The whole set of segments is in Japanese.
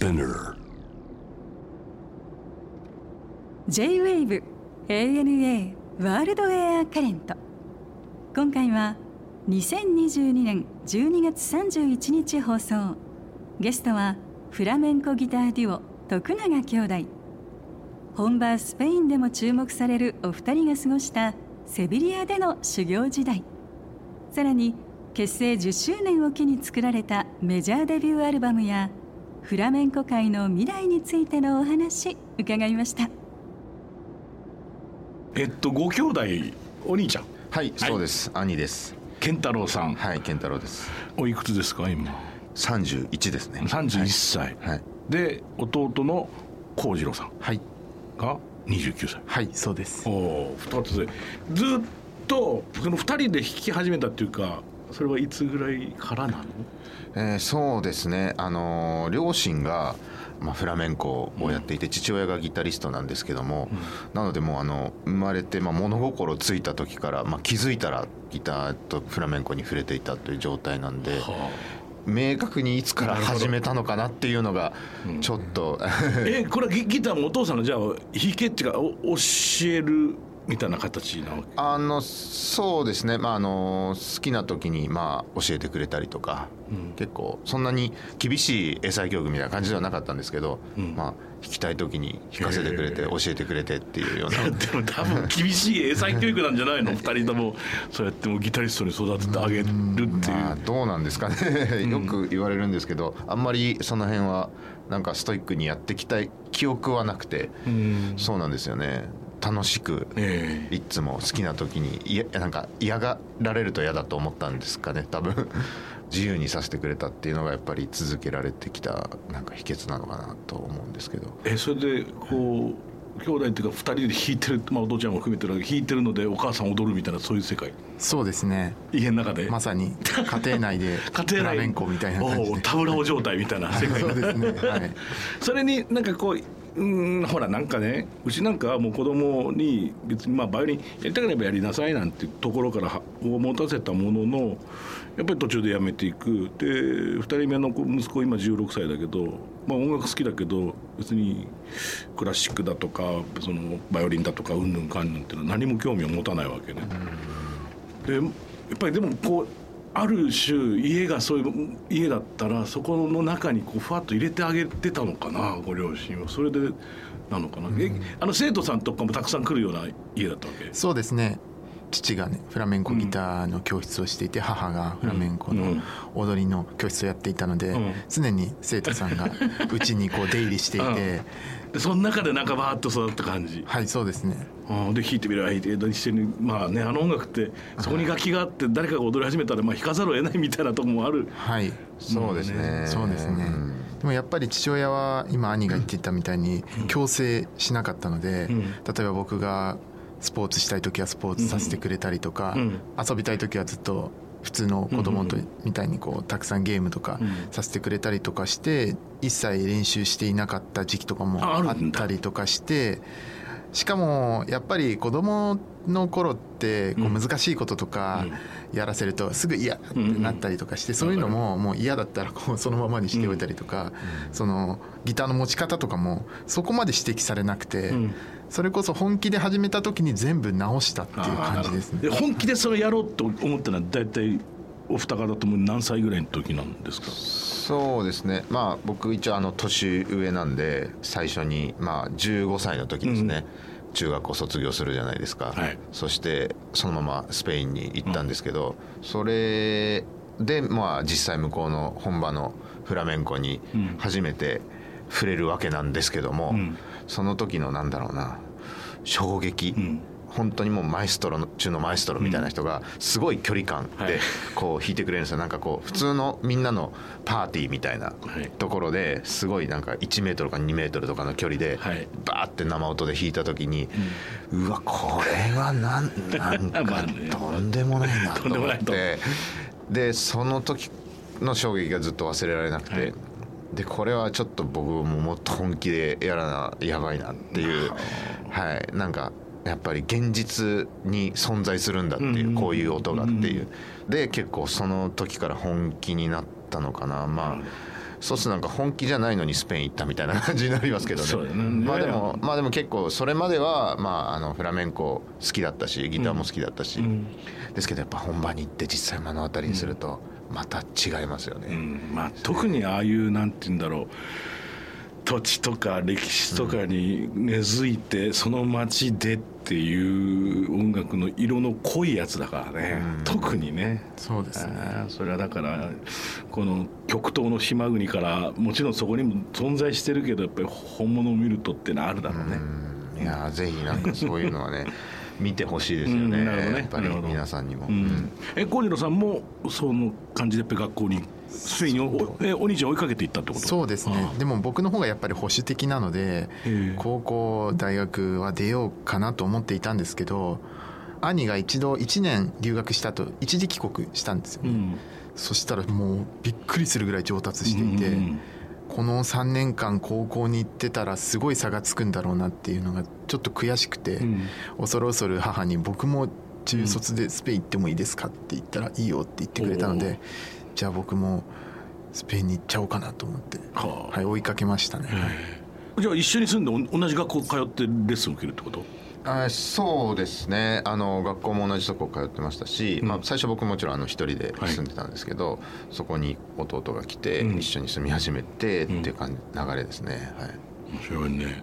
Spinner. J-WAVE ANA ワールドエアカレント今回は2022年12月31日放送。ゲストはフラメンコギターデュオ徳永兄弟。本場スペインでも注目されるお二人が過ごしたセビリアでの修行時代。さらに結成10周年を機に作られたメジャーデビューアルバムやフラメンコ界の未来についてのお話伺いました。えっとご兄弟お兄ちゃん？はい、そうです。兄です。健太郎さん、はい、健太郎です。おいくつですか今？三十一ですね。31歳、はい。で弟の幸次郎さん？はい。が29歳。はいそうです。おお2つで。ずっとその2人で弾き始めたっていうかそれはいつぐらいからなの？えーそうですね。あのー両親が。まあ、フラメンコをやっていて、父親がギタリストなんですけども、なのでもうあの生まれて、まあ、物心ついた時から、まあ、気づいたらギターとフラメンコに触れていたという状態なんで、明確にいつから始めたのかなっていうのがちょっと、えこれはギギターもお父さんがじゃあ弾けっていうかお教えるみたいな形なわけあのそうですね、まあ、あの好きな時にまあ教えてくれたりとか、結構そんなに厳しい英才教育みたいな感じではなかったんですけど、まあ、弾きたい時に弾かせてくれて教えてくれてっていうような。でも多分厳しい英才教育なんじゃないの？二人とも。そうやってもうギタリストに育ててあげるっていう、まあどうなんですかね。よく言われるんですけどあんまりその辺はなんかストイックにやってきたい記憶はなくて、そうなんですよね楽しくええ。いつも好きな時にいやなんか嫌がられると嫌だと思ったんですかね。多分 自由にさせてくれたっていうのがやっぱり続けられてきたなんか秘訣なのかなと思うんですけど。えそれでこう兄弟っていうか二人で弾いてる、まあ、お父ちゃんも含めてる弾いてるのでお母さん踊るみたいなそういう世界。そうですね。家の中で、まさに家庭内で 家庭内。フラメンコみたいな感じで。おうタブラオ状態みたいな世界。そうですね。はい。それになんかこううんほらなんかねうちなんかはもう子供に別にまあバイオリンやりたければやりなさいなんてところからはを持たせたもののやっぱり途中でやめていくで2人目の息子今16歳だけど、まあ、音楽好きだけど別にクラシックだとかそのバイオリンだとかうんぬんかんぬんっていうのは何も興味を持たないわけね。でやっぱりでもこうある種家がそういう家だったらそこの中にこうふわっと入れてあげてたのかなご両親は。それでなのかな、えあの生徒さんとかもたくさん来るような家だったわけ？そうですね。父がねフラメンコギターの教室をしていて、母がフラメンコのうん。踊りの教室をやっていたので、うん。常に生徒さんがうちにこう出入りしていて、うんでその中でなんかバーッと育った感じ。はいそうですね。うんで弾いてみる弾いて一緒にまあねあの音楽ってそこに楽器があって誰かが踊り始めたらまあ弾かざるを得ないみたいなとこもある。はい。そうですね。そうですね、んでもやっぱり父親は今兄が言っていたみたいに強制しなかったので、ん。例えば僕がスポーツしたい時はスポーツさせてくれたりとか、うん。遊びたい時はずっと普通の子供とみたいにこうたくさんゲームとかうん。させてくれたりとかして一切練習していなかった時期とかもあったりとかしてしかもやっぱり子供の頃ってこう難しいこととかやらせるとすぐ嫌ってなったりとかしてそういうのももう嫌だったらこうそのままにしておいたりとかそのギターの持ち方とかもそこまで指摘されなくてんそれこそ本気で始めた時に全部直したっていう感じですね。で。本気でそれやろうと思ったのは大体お二方とも何歳ぐらいの時なんですか？そうですね。まあ僕一応あの年上なんで最初にまあ15歳の時ですね、中学校卒業するじゃないですか、はい。そしてそのままスペインに行ったんですけど、それでまあ実際向こうの本場のフラメンコにうん。初めて触れるわけなんですけども、うんその時のなんだろうな衝撃、ん。本当にもうマエストロの中のマエストロみたいな人がすごい距離感はい。でこう弾いてくれるんですよ。なんかこう普通のみんなのパーティーみたいなはい。ところですごいなんか1メートルか2メートルとかの距離ではい。バーって生音で弾いた時にうわこれはなんなん まあかね。とんでもないなと思って。でその時の衝撃がずっと忘れられなくはい。てでこれはちょっと僕ももっと本気でやらなやばいなっていうはい。なんかやっぱり現実に存在するんだっていうこういう音がっていう。で結構その時から本気になったのかな。まあそうす。るとなんか本気じゃないのにスペイン行ったみたいな感じになりますけどね。ね。まあでも。まあでも結構それまではまああのフラメンコ好きだったしギターも好きだったし、うん。ですけどやっぱ本場に行って実際目の当たりにするとまた違いますよね、うん。まあ、特にああいうなんて言うんだろう。土地とか歴史とかに根付いて、その町でっていう音楽の色の濃いやつだからね、うん。特にね。そうですね。それはだからこの極東の島国からもちろんそこにも存在してるけどやっぱり本物を見るとってのはあるだろうね。うん。いやーぜひなんかそういうのはね 見てほしいですよね,、うんなるほどね。やっぱり皆さんにも、うん。え小次郎さんもその感じでやっぱり学校にスペインをおえお兄ちゃん追いかけていったってこと？そうですね。あでも僕の方がやっぱり保守的なのでえ高校大学は出ようかなと思っていたんですけど兄が一度1年留学した後一時帰国したんですよね、うん。そしたらもうびっくりするぐらい上達していて、うんこの3年間高校に行ってたらすごい差がつくんだろうなっていうのがちょっと悔しくて、うん。恐る恐る母に僕も中卒でスペイン行ってもいいですか？って言ったらいいよって言ってくれたのおー。でじゃあ僕もスペインに行っちゃおうかなと思って、はあ。はい、追いかけましたね、じゃあ一緒に住んでお同じ学校通ってレッスン受けるってこと？あそうですね。あの学校も同じとこ通ってましたし、うん。まあ、最初僕もちろんあの一人ではい。住んでたんですけど、そこに弟が来て、うん一緒に住み始めてってうんいう感じ流れですね、はい。面白いね。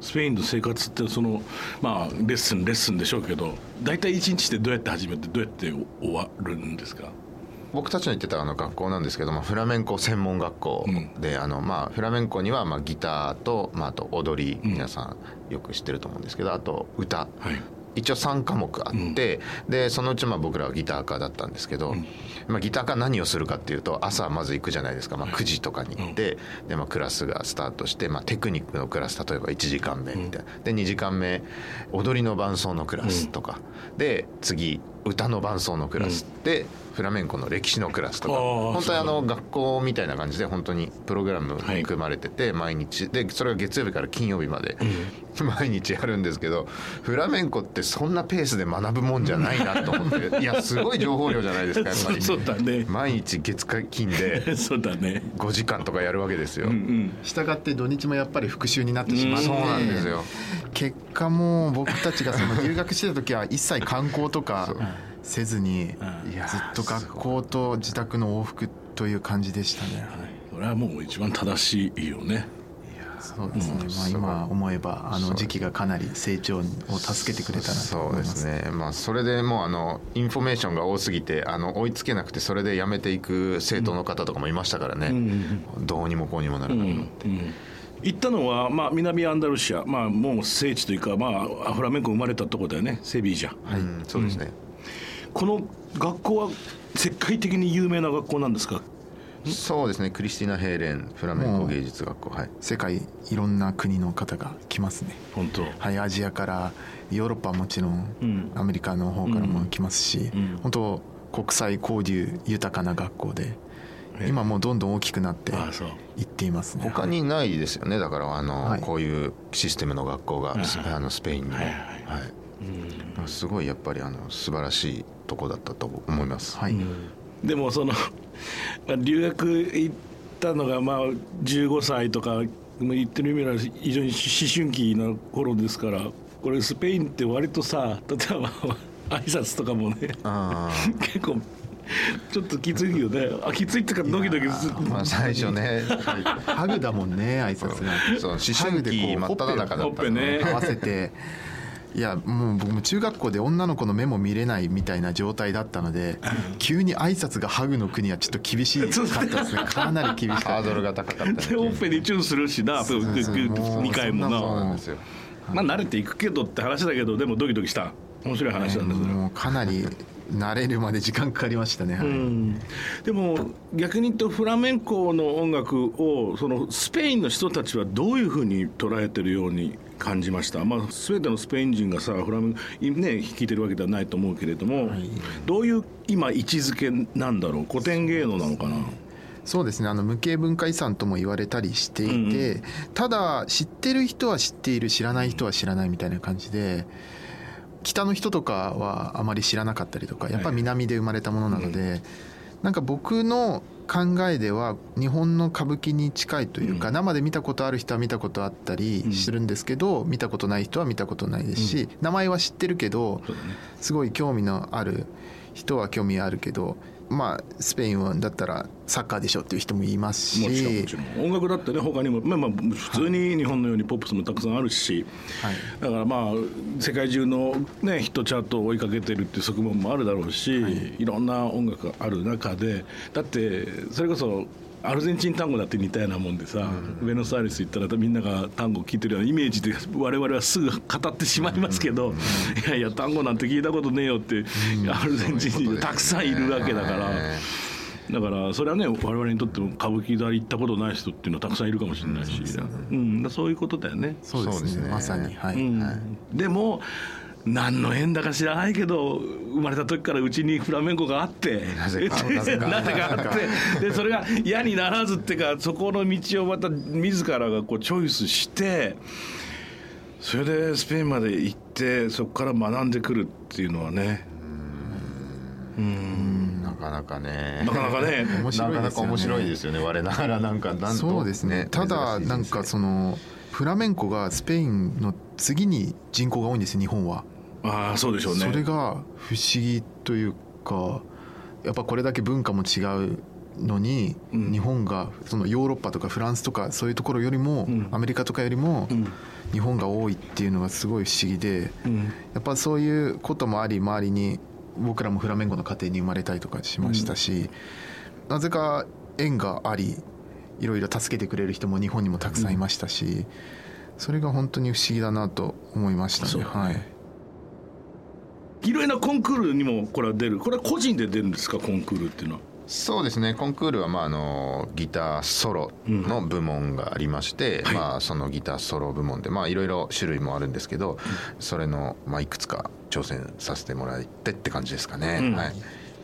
スペインの生活ってそのまあレッスンレッスンでしょうけど大体一日ってどうやって始めてどうやって終わるんですか？僕たちの行ってたあの学校なんですけど、まあ、フラメンコ専門学校で、あのまあフラメンコにはまあギターと、まあ、あと踊りうん。皆さんよく知ってると思うんですけどあと歌。はい。一応3科目あって、でそのうちまあ僕らはギター科だったんですけど、うん。まあ、ギター科何をするかっていうと朝まず行くじゃないですか、まあ、9時とかに行って、でまあ、クラスがスタートして、まあ、テクニックのクラス例えば1時間目みたいな、で2時間目踊りの伴奏のクラスとか、で次歌の伴奏のクラス、でフラメンコの歴史のクラスとか本当にあの学校みたいな感じで本当にプログラムはい組まれてて毎日。でそれが月曜日から金曜日まで 毎日やるんですけどフラメンコってそんなペースで学ぶもんじゃないなと思って いやすごい情報量じゃないですかやっぱり。そうだね。毎日月火金でそうだね。5時間とかやるわけですよ、うんうん。したがって土日もやっぱり復習になってしまって、うんそうなんですよ。結果もう僕たちがその留学してた時は一切観光とかせずにうん。ずっと学校と自宅の往復という感じでしたね。これはもう一番正しいよね。そうですね。まあ今思えばあの時期がかなり成長を助けてくれたなとそうで思います。す。ね。まあそれでもうあのインフォメーションが多すぎてあの追いつけなくてそれで辞めていく生徒の方とかもいましたからね、どうにもこうにもならなくなって、行ったのは、まあ、南アンダルシア、まあ、もう聖地というか、まあ、フラメンコ生まれたところだよね。セビージャ。うんそうですね、この学校は世界的に有名な学校なんですか？そうですね。クリスティナ・ヘイレンフラメンコ芸術学校。はい。世界いろんな国の方が来ますね。本当。はい、アジアからヨーロッパはもちろん、うん。アメリカの方からも来ますし、うん。本当国際交流豊かな学校で、え。今もうどんどん大きくなっていっていますね。他にないですよね。だからあの、はい。こういうシステムの学校が、はいあのスペインにも、はいははい。いすごいやっぱりあの素晴らしいとこだったと思います、はい、でもその まあ留学行ったのがまあ15歳とかまあ言ってる意味では非常に思春期の頃ですからこれスペインって割とさ例えば挨拶とかもねあ 結構ちょっときついよね。あきついってかドキドキする。あまあ最初ね。ハグだもんね挨拶が。そう思春期真っ只中だったほっぺね。合わせていやもう僕も中学校で女の子の目も見れないみたいな状態だったので急に挨拶がハグの国はちょっと厳しかったですね。かなり厳しかった。ハードルが高かった。でほっぺにチュンするしなそうそうそうもう2回もな。そうななんですよ。まあ慣れていくけどって話だけどでもドキドキした。面白い話なんですよ。もうかなり慣れるまで時間かかりましたね、はい。うん。でも逆に言うとフラメンコの音楽をそのスペインの人たちはどういうふうに捉えてるように感じました、まあ、全てのスペイン人がさフラメンコ、ね、弾いてるわけではないと思うけれども、どういう今位置づけなんだろう？古典芸能なのかな、そうですね。あの無形文化遺産とも言われたりしていて、ただ知ってる人は知っている知らない人は知らないみたいな感じで北の人とかはあまり知らなかったりとかやっぱり南で生まれたものなので、なんか僕の考えでは日本の歌舞伎に近いというか、うん。生で見たことある人は見たことあったりするんですけど、見たことない人は見たことないですし、名前は知ってるけどすごい興味のある人は興味あるけどまあスペインはだったらサッカーでしょっていう人もいますし。もちろんもちろん。音楽だってね他にも。まあまあ普通に日本のようにポップスもたくさんあるし、はい。だからまあ世界中のねヒットチャートを追いかけてるっていう側面もあるだろうし、い、ろんな音楽がある中で。だってそれこそアルゼンチン単語だって似たようなもんでさ、ベノスアイレス行ったらみんなが単語を聞いてるようなイメージで我々はすぐ語ってしまいますけど、いやいや単語なんて聞いたことねえよって、アルゼンチンにたくさんいるわけだから。ねだからそれはね我々にとっても歌舞伎座行ったことない人っていうのはたくさんいるかもしれないし、うん。だそういうことだよね。そうですね。ね。まさに。はい、うん。でも何の縁だか知らないけど生まれた時からうちにフラメンコがあって。なぜかなぜか。あって。でそれが嫌にならずっていうかそこの道をまた自らがこうチョイスしてそれでスペインまで行ってそこから学んでくるっていうのはね。なかなかね。なかなかね。面白いですよねなかなか面白いですよね。我ながらなんかなんと。そうですね。ただなんかそのフラメンコがスペインの次に人口が多いんですよ日本は、ああそうでしょうね。それが不思議というかやっぱこれだけ文化も違うのに、うん。日本がそのヨーロッパとかフランスとかそういうところよりも、うん。アメリカとかよりもうん。日本が多いっていうのがすごい不思議でうん。やっぱそういうこともあり周りに僕らもフラメンコの家庭に生まれたりとかしましたし、なぜか縁がありいろいろ助けてくれる人も日本にもたくさんいましたし、それが本当に不思議だなと思いましたね。はいいろいろなコンクールにもこれは出る。これは個人で出るんですかコンクールっていうのは？そうですね。コンクールはまああのギターソロの部門がありまして、はい。まあ、そのギターソロ部門でまあいろいろ種類もあるんですけど、それのまあいくつか挑戦させてもらってって感じですかね、うん。はい、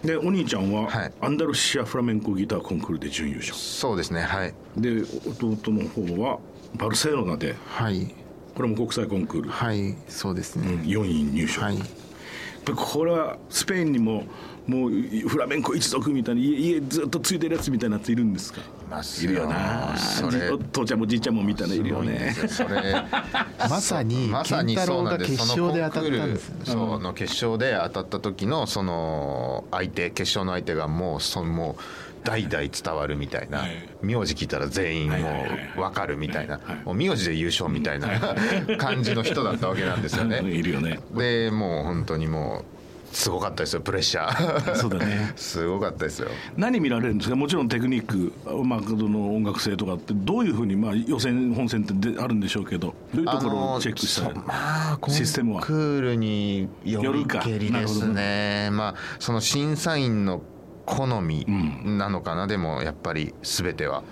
でお兄ちゃんは、はい。アンダルシアフラメンコギターコンクールで準優勝。そうですね。はい。で弟の方はバルセロナではい。これも国際コンクール、はい。そうですうんね、4位入賞、はいこれはスペインにももうフラメンコ一族みたいに家家ずっとついてるやつみたいなやついるんですか？いますいるよな。それ。じ父ちゃんもじいちゃんもみたいないるよね。それ。まさにまさに健太郎が決勝で当たったんですそのの決勝で当たった時のその相手決勝の相手がもうそのもう代々伝わるみたいな、はい。名字聞いたら全員もう分かるみたいな、名字で優勝みたいな 感じの人だったわけなんですよね。いるよね。でもう本当にもうすごかったですよプレッシャー。そうだね。すごかったですよ。何見られるんですか？もちろんテクニック、まあ、その音楽性とかってどういうふうに、まあ、予選本戦ってであるんでしょうけど。どういうところをチェックした？らまあシステムは。クールによりけりですね。まあその審査員の好みなのかな、でもやっぱり全ては。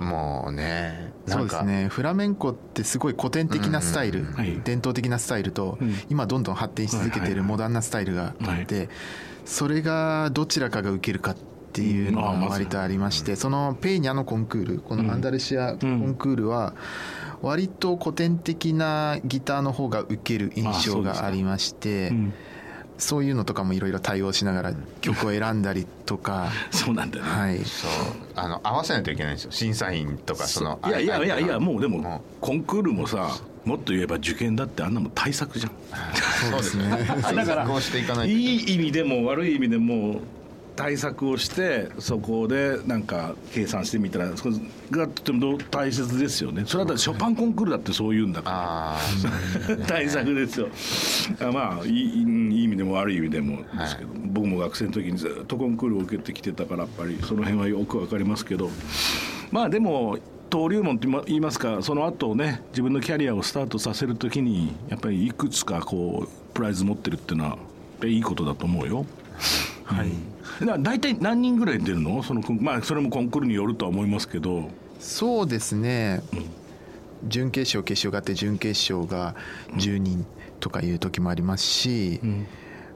もうねそうですね。フラメンコってすごい古典的なスタイル、はい。伝統的なスタイルと、うん。今どんどん発展し続けていはいはいはい。るモダンなスタイルがあって、それがどちらかが受けるかっていうのが割とありまして、そのペーニャのコンクールこのアンダルシアコンクールは割と古典的なギターの方が受ける印象がありましてうんそういうのとかもいろいろ対応しながら曲を選んだりとか。そうなんだよね、はい。そうあの合わせないといけないんですよ。審査員とかそのいやいやいやいやもうでももコンクールもさもっと言えば受験だってあんなもん対策じゃん。そうですね。対策をしていかないといい意味でも悪い意味でも対策をしてそこでなんか計算してみたらそれがとても大切ですよね。それだってショパンコンクールだってそういうんだから。あ 対策ですよ。あまあいいいい意味でも悪い意味でもですけど、僕も学生の時にずっとコンクールを受けてきてたからやっぱりその辺はよくわかりますけど。まあでも登竜門って言いますかその後ね自分のキャリアをスタートさせる時にやっぱりいくつかこうプライズ持ってるっていうのはいいことだと思うよ。はい、だ大体何人ぐらい出るの？そのまあそれもコンクールによるとは思いますけど。そうですね、準決勝決勝があって準決勝が10人とかいう時もありますし、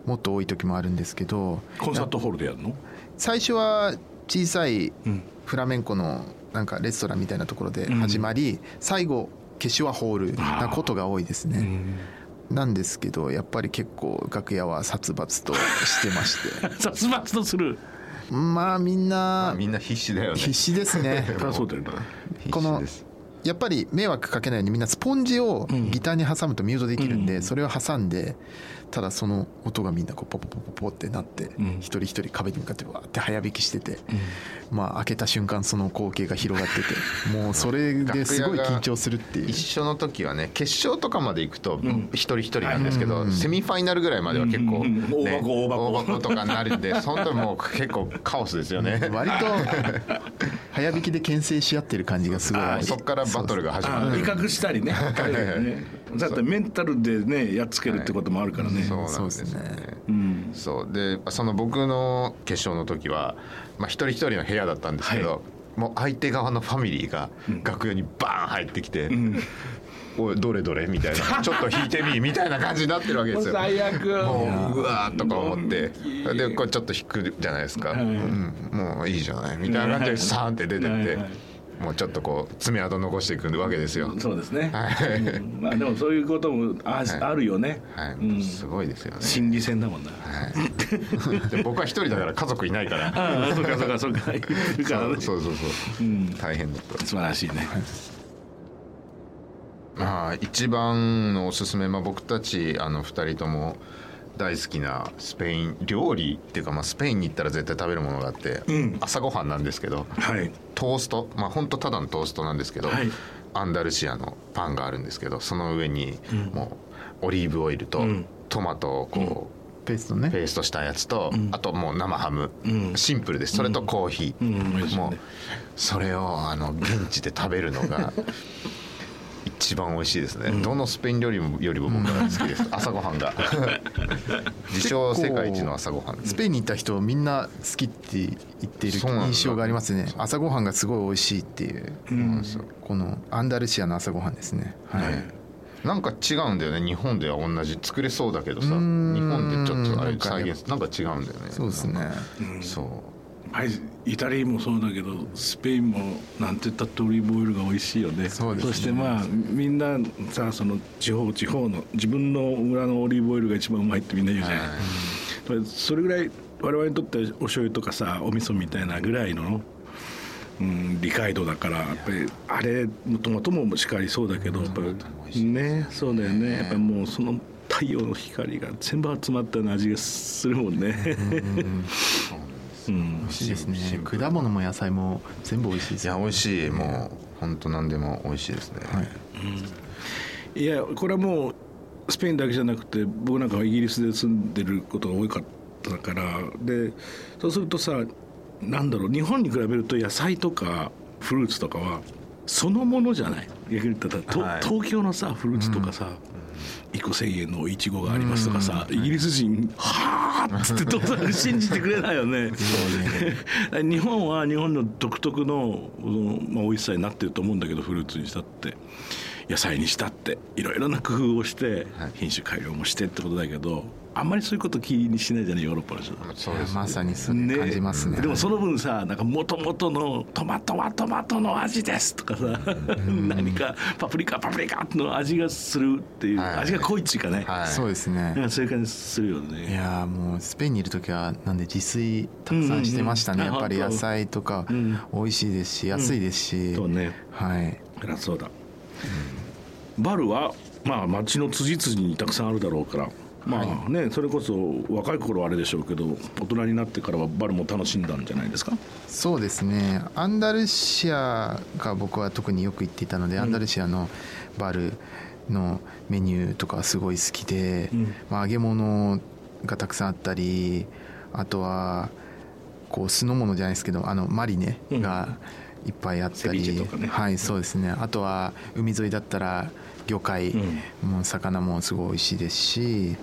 もっと多い時もあるんですけど。コンサートホールでやるの？最初は小さいうん。フラメンコのなんかレストランみたいなところで始まり、最後決勝はホールなことが多いですね。なんですけどやっぱり結構楽屋は殺伐としてまして。殺伐とする？まあみんなまあみんな必死だよね。必死ですね。そうだよな。このやっぱり迷惑かけないようにみんなスポンジをギターに挟むとミュートできるんで、うん。それを挟んでただその音がみんなこうポポポポポってなって、ん。一人一人壁に向かってわーって早弾きしてて、まあ開けた瞬間その光景が広がってて もうそれですごい緊張するっていう。一緒の時はね決勝とかまで行くと一人一人なんですけど、セミファイナルぐらいまでは結構、うんうん。ね大箱大箱とかになるんで その時もう結構カオスですよね。割と早弾きで牽制し合ってる感じがすごいそこからバトルが始まある威嚇したりねね だってメンタルでねやっつけるってこともあるからね、そうなんそうですすね。うん。そう。でその僕の決勝の時は、まあ、一人一人の部屋だったんですけど、はもう相手側のファミリーが楽屋にバーン入ってきて「おいどれどれ?」みたいな「ちょっと弾いてみ」みたいな感じになってるわけですよ。最悪。もううわーとか思って。でこれちょっと弾くじゃないですか、はい。うん、もういいじゃない。みたいな感じでサーンって出てって。はいはいもうちょっとこう爪痕残していくわけですよ。そうですね、はい。うん。まあでもそういうこともあ,、あるよね、はい。うん。すごいですよね。心理戦だもんな、はい。で 僕は一人だから家族いないから。ああそうかそうかそうか。いるからね。そうそうそう、う。ん。大変だった。素晴らしいね、まあ一番のおすすめ、まあ、僕たちあの2人とも大好きなスペイン料理っていうか、まあ、スペインに行ったら絶対食べるものがあって、うん。朝ごはんなんですけどはい。トーストまあ本当ただのトーストなんですけど、はい。アンダルシアのパンがあるんですけどその上にもうオリーブオイルとうん。トマトをこう、ペーストね。ペーストしたやつと、あともう生ハム、うん。シンプルです。それとコーヒー、うん。もうそれをあの現地で食べるのが 一番美味しいですね、どのスペイン料理もよりも僕は好きです。朝ごはんが。自称世界一の朝ごはん。スペインに行った人みんな好きって言っている印象がありますね。朝ごはんがすごい美味しいっていう、このアンダルシアの朝ごはんですね。はい、なんか違うんだよね。日本では同じ。作れそうだけどさ。日本でちょっとあれ再現なんか違うんだよね。そうですね。そうはい、イタリアもそうだけどスペインもなんて言ったってオリーブオイルが美味しいよね。そうですね。してまあみんなさその地方地方の自分の村のオリーブオイルが一番うまいってみんな言うじゃない、うんそれぐらい我々にとってお醤油とかさお味噌みたいなぐらいの、うん、理解度だからや。っぱりあれトマトもしっかりそうだけどやっぱりね。そうだよね。やっぱりもうその太陽の光が全部集まったような味がするもんね。うん 美味しいですね。果物も野菜も全部美味しいですいや美味しい。もう本当何でも美味しいですね、はい。い。やこれはもうスペインだけじゃなくて僕なんかはイギリスで住んでることが多かったからでそうするとさなんだろう日本に比べると野菜とかフルーツとかはそのものじゃない。逆に言ったら、とはい。東京のさフルーツとかさ、1個1,000円のいちごがありますとかさ、イギリス人「はあ」っつって信じてくれないよね。日本は日本の独特の、うんまあ、美味しさになってると思うんだけどフルーツにしたって。野菜にしたって。いろいろな工夫をして、品種改良もしてってことだけどあんまりそういうこと気にしないじゃないヨーロッパの人。そうですまさにそれ感じますね。でもその分さなんか元々のトマトはトマトの味ですとかさ何かパプリカパプリカの味がするっていう、はい。味が濃いっていうかね、はい。そうですね。そういう感じするよいねやーもうスペインにいる時はなんで自炊たくさんしてましたね、うん。うんうんやっぱり野菜とかうん。美味しいですし安いですし、そうね。はい。そりゃそうだ、バルはまあ町の辻々にたくさんあるだろうからまあね、それこそ若い頃はあれでしょうけど大人になってからはバルも楽しんだんじゃないですか？そうですね。アンダルシアが僕は特によく行っていたので、アンダルシアのバルのメニューとかすごい好きで、うん。まあ、揚げ物がたくさんあったりあとはこう酢の物じゃないですけどあのマリネがいっぱいあったり、セビチェとかね。はいそうですね。あとは海沿いだったら魚介。うん。も魚もすごい美味しいですし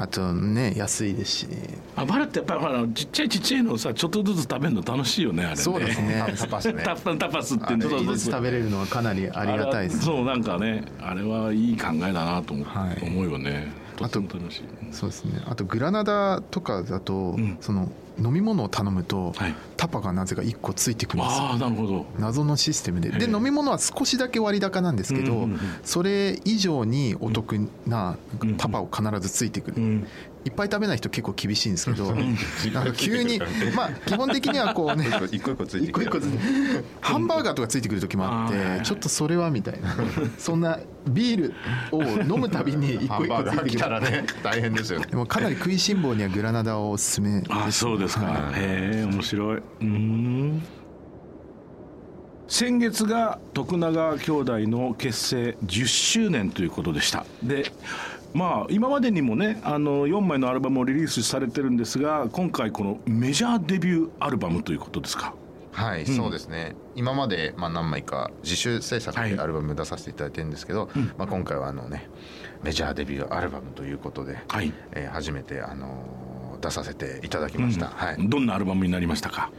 あとね安いですし。あバルってやっぱりほらちっちゃいちっちゃいのをさちょっとずつ食べるの楽しいよねあれね。そうですね。タパスねタパタパスっていうのちょっとずつ。食べれるのはかなりありがたいです。あれはそうなんかねあれはいい考えだなと思,、はい。思うよねとあとっても楽しいそうですね。あとグラナダとかだと、ん。その飲み物を頼むと、はい。タパがなぜか1個ついてくるんですよ。なるほど。謎のシステムで。で飲み物は少しだけ割高なんですけど、それ以上にお得なうん。タパを必ずついてくる、うんいっぱい食べない人結構厳しいんですけどなん。か急に まあ基本的にはこうね 一個一個ついてくるハンバーガーとかついてくる時もあってちょっとそれはみたいな。そんなビールを飲むたびに一個一個ついてたらね大変ですよ。ねでもかなり食いしん坊にはグラナダをおすすめあそうですか、はい。へえ面白い。うーん。先月が徳永兄弟の結成10周年ということでした。でまあ今までにもねあの4枚のアルバムをリリースされてるんですが今回このメジャーデビューアルバムということですか？はい、そうですね。今までまあ何枚か自主制作はい。でアルバム出させていただいてるんですけど、まあ、今回はあのねメジャーデビューアルバムということで、はい、えー初めて、あのー出させていただきました、はい。どんなアルバムになりましたか？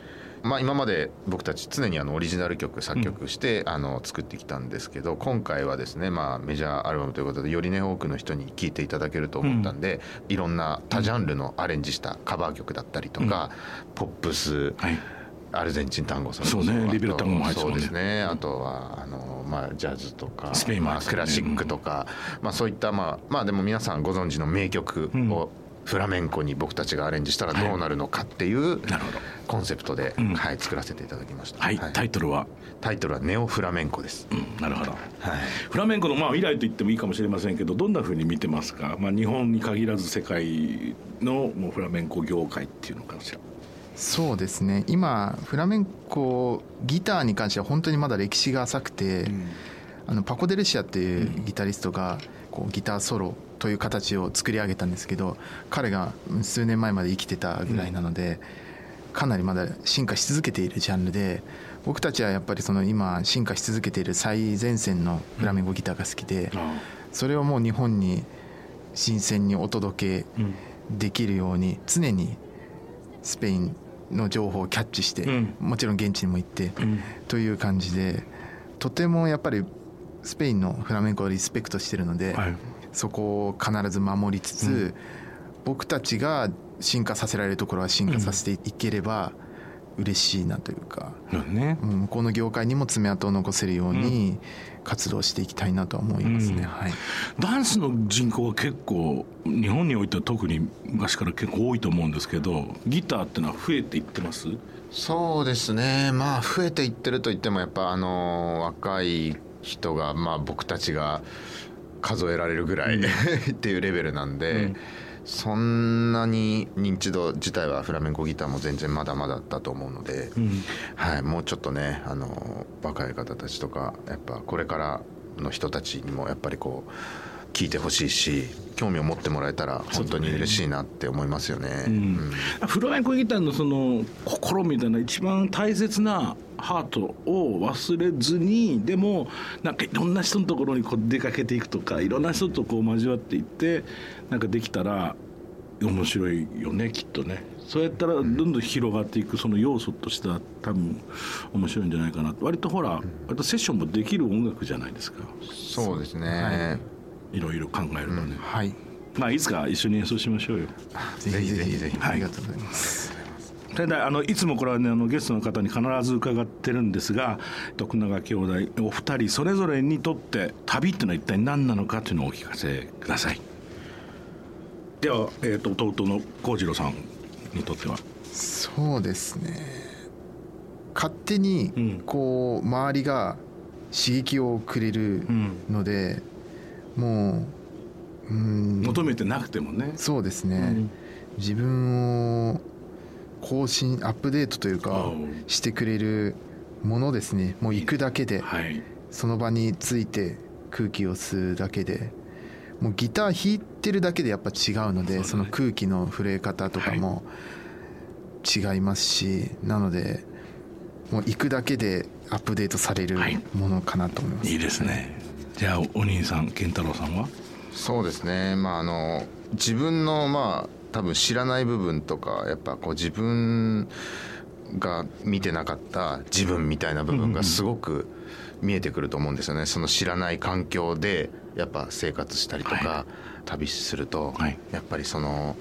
まあ、今まで僕たち常にあのオリジナル曲作曲して、あの作ってきたんですけど今回はですね、まあ、メジャーアルバムということでよりね多くの人に聴いていただけると思ったんで、いろんな多ジャンルのアレンジしたカバー曲だったりとか、ポップス、はい。アルゼンチン単語そうねリベル単語も入ってそうですねあとはあの、まあ、ジャズとかスペインもクラシックとか、まあ、そういった、まあ、まあでも皆さんご存知の名曲うん。をフラメンコに僕たちがアレンジしたらどうなるのかっていうなるほど。コンセプトで、うん。はい、作らせていただきました、はい、タイトルは、タイトルは「ネオフラメンコ」です、うん、なるほど。はい。フラメンコのまあ未来と言ってもいいかもしれませんけどどんなふうに見てますか、まあ、日本に限らず世界のもうフラメンコ業界っていうのかしら。そうですね。今フラメンコギターに関しては本当にまだ歴史が浅くて、あのパコ・デルシアっていうギタリストがこうギターソロという形を作り上げたんですけど彼が数年前まで生きてたぐらいなので、かなりまだ進化し続けているジャンルで僕たちはやっぱりその今進化し続けている最前線のフラメンコギターが好きで、それをもう日本に新鮮にお届けうんできるように常にスペインの情報をキャッチして、うん。もちろん現地にも行って、うん。という感じでとてもやっぱりスペインのフラメンコをリスペクトしてるので、はいそこを必ず守りつつ、うん。僕たちが進化させられるところは進化させていければ嬉しいなというか、ね。うん向こうの業界にも爪痕を残せるように活動していきたいなとは思いますね。うん。はい。ダンスの人口は結構日本においては特に昔から結構多いと思うんですけどギターってのは増えていってます？そうですね。まあ増えていってると言ってもやっぱあの若い人がまあ僕たちが数えられるぐらい、っていうレベルなんで、うん。そんなに認知度自体はフラメンコギターも全然まだまだだと思うので、うん。はい、もうちょっとねあの若い方たちとかやっぱこれからの人たちにもやっぱりこう聞いてほしいし興味を持ってもらえたら本当に嬉しいなって思いますよね。うん。フラメンコギターのその心みたいな一番大切なハートを忘れずにでもなんかいろんな人のところにこう出かけていくとかいろんな人とこう交わっていってなんかできたら面白いよねきっとね。そうやったらどんどん広がっていくその要素としては多分面白いんじゃないかな割とほら割とセッションもできる音楽じゃないですか。そうですね、い。ろいろ考えればね、はい。まあいつか？一緒に演奏しましょうよ。ぜひぜひぜひ。ぜひありがとうございます。ただあのいつもこれはねあのゲストの方に必ず伺ってるんですが徳永兄弟お二人それぞれにとって旅っていうのは一体何なのかというのをお聞かせください。では、えー、と弟の幸次郎さんにとっては。そうですね。勝手にうん。こう周りが刺激をくれるので、もううん。求めてなくてもね。そうですね、うん。自分を更新アップデートというかしてくれるものですね。もう行くだけで。はい。その場について空気を吸うだけで。もうギター弾いてるだけでやっぱ違うのでその空気の震え方とかも違いますしなのでもう行くだけでアップデートされるはい。ものかなと思います、いいですね。じゃあお兄さん健太郎さんは？そうですね。まああの自分のまあ多分知らない部分とかやっぱこう自分が見てなかった自分みたいな部分がすごく見えてくると思うんですよね。その知らない環境でやっぱ生活したりとか、は旅すると、はい。やっぱりその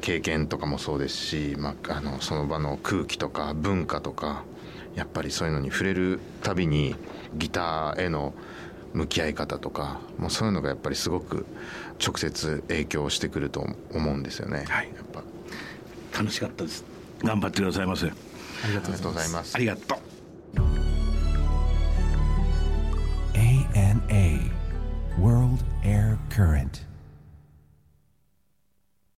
経験とかもそうですし、まあ、あのその場の空気とか文化とかやっぱりそういうのに触れるたびにギターへの向き合い方とかもうそういうのがやっぱりすごく直接影響してくると思うんですよね。はい。やっぱ。楽しかったです。頑張ってくださいませ。ありがありがとうございます。あ。りがとう。ANA World Air Current